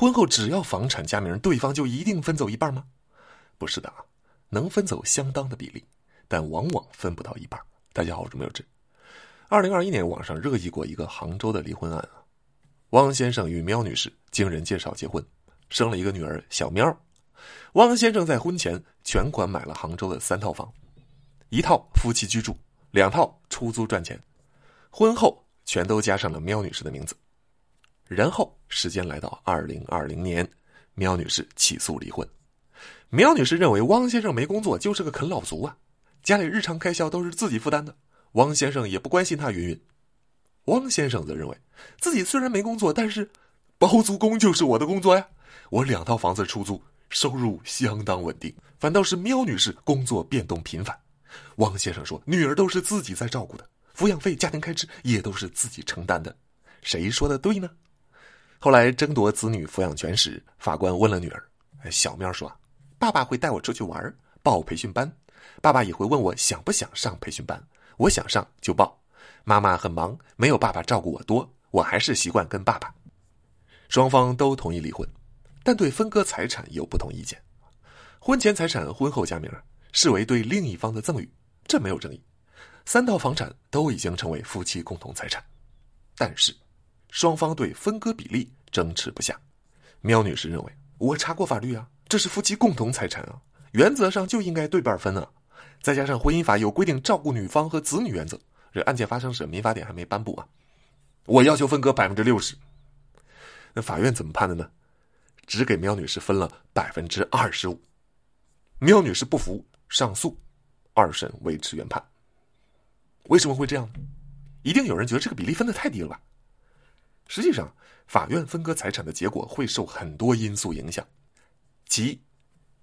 婚后只要房产加名，对方就一定分走一半吗？不是的啊，能分走相当的比例，但往往分不到一半。大家好，我是没有志。二零二一年网上热议过一个杭州的离婚案啊，汪先生与喵女士经人介绍结婚，生了一个女儿小喵。汪先生在婚前全款买了杭州的三套房，一套夫妻居住，两套出租赚钱。婚后全都加上了喵女士的名字。然后时间来到二零二零年，喵女士起诉离婚。苗女士认为汪先生没工作就是个啃老族啊，家里日常开销都是自己负担的，汪先生也不关心她云云。汪先生则认为自己虽然没工作，但是包租公就是我的工作呀，我两套房子出租，收入相当稳定。反倒是苗女士工作变动频繁。汪先生说，女儿都是自己在照顾的，抚养费、家庭开支也都是自己承担的，谁说的对呢？后来争夺子女抚养权时，法官问了女儿，小喵说。爸爸会带我出去玩，报培训班。爸爸也会问我想不想上培训班，我想上就报。妈妈很忙，没有爸爸照顾我多，我还是习惯跟爸爸。双方都同意离婚，但对分割财产有不同意见。婚前财产婚后加名，视为对另一方的赠与，这没有争议。三套房产都已经成为夫妻共同财产，但是双方对分割比例争持不下。喵女士认为，我查过法律啊。这是夫妻共同财产啊，原则上就应该对半分啊。再加上婚姻法有规定照顾女方和子女原则，这案件发生时民法典还没颁布啊。我要求分割百分之六十，那法院怎么判的呢？只给苗女士分了百分之二十五。苗女士不服上诉，二审维持原判。为什么会这样呢？一定有人觉得这个比例分的太低了吧？实际上，法院分割财产的结果会受很多因素影响。其一，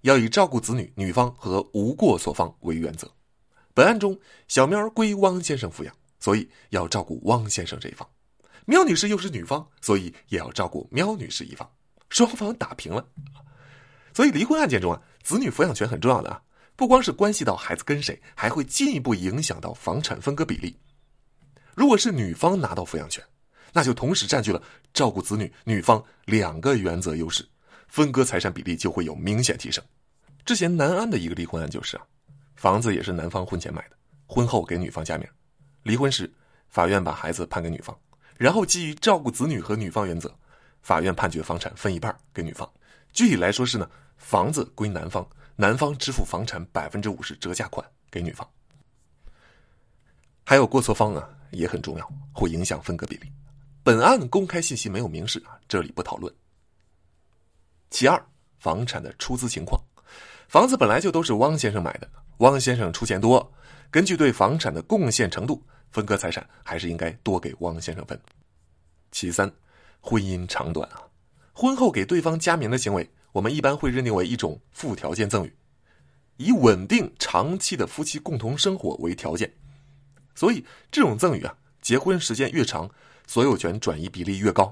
要以照顾子女女方和无过错方为原则。本案中，小喵归汪先生抚养，所以要照顾汪先生这一方；喵女士又是女方，所以也要照顾喵女士一方。双方打平了。所以离婚案件中啊，子女抚养权很重要的啊，不光是关系到孩子跟谁，还会进一步影响到房产分割比例。如果是女方拿到抚养权，那就同时占据了照顾子女女方两个原则优势。分割财产比例就会有明显提升。之前南安的一个离婚案就是啊，房子也是男方婚前买的，婚后给女方加名。离婚时，法院把孩子判给女方，然后基于照顾子女和女方原则，法院判决房产分一半给女方。具体来说是呢，房子归男方，男方支付房产百分之五十折价款给女方。还有过错方啊，也很重要，会影响分割比例。本案公开信息没有明示啊，这里不讨论。其二，房产的出资情况，房子本来就都是汪先生买的，汪先生出钱多，根据对房产的贡献程度，分割财产还是应该多给汪先生分。其三，婚姻长短啊，婚后给对方加名的行为，我们一般会认定为一种附条件赠与，以稳定长期的夫妻共同生活为条件，所以这种赠与啊，结婚时间越长，所有权转移比例越高；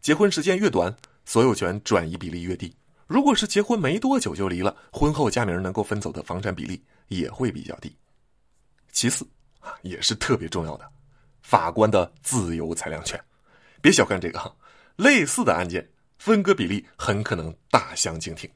结婚时间越短。所有权转移比例越低，如果是结婚没多久就离了，婚后加名能够分走的房产比例也会比较低。其次啊，也是特别重要的，法官的自由裁量权。别小看这个哈，类似的案件分割比例很可能大相径庭。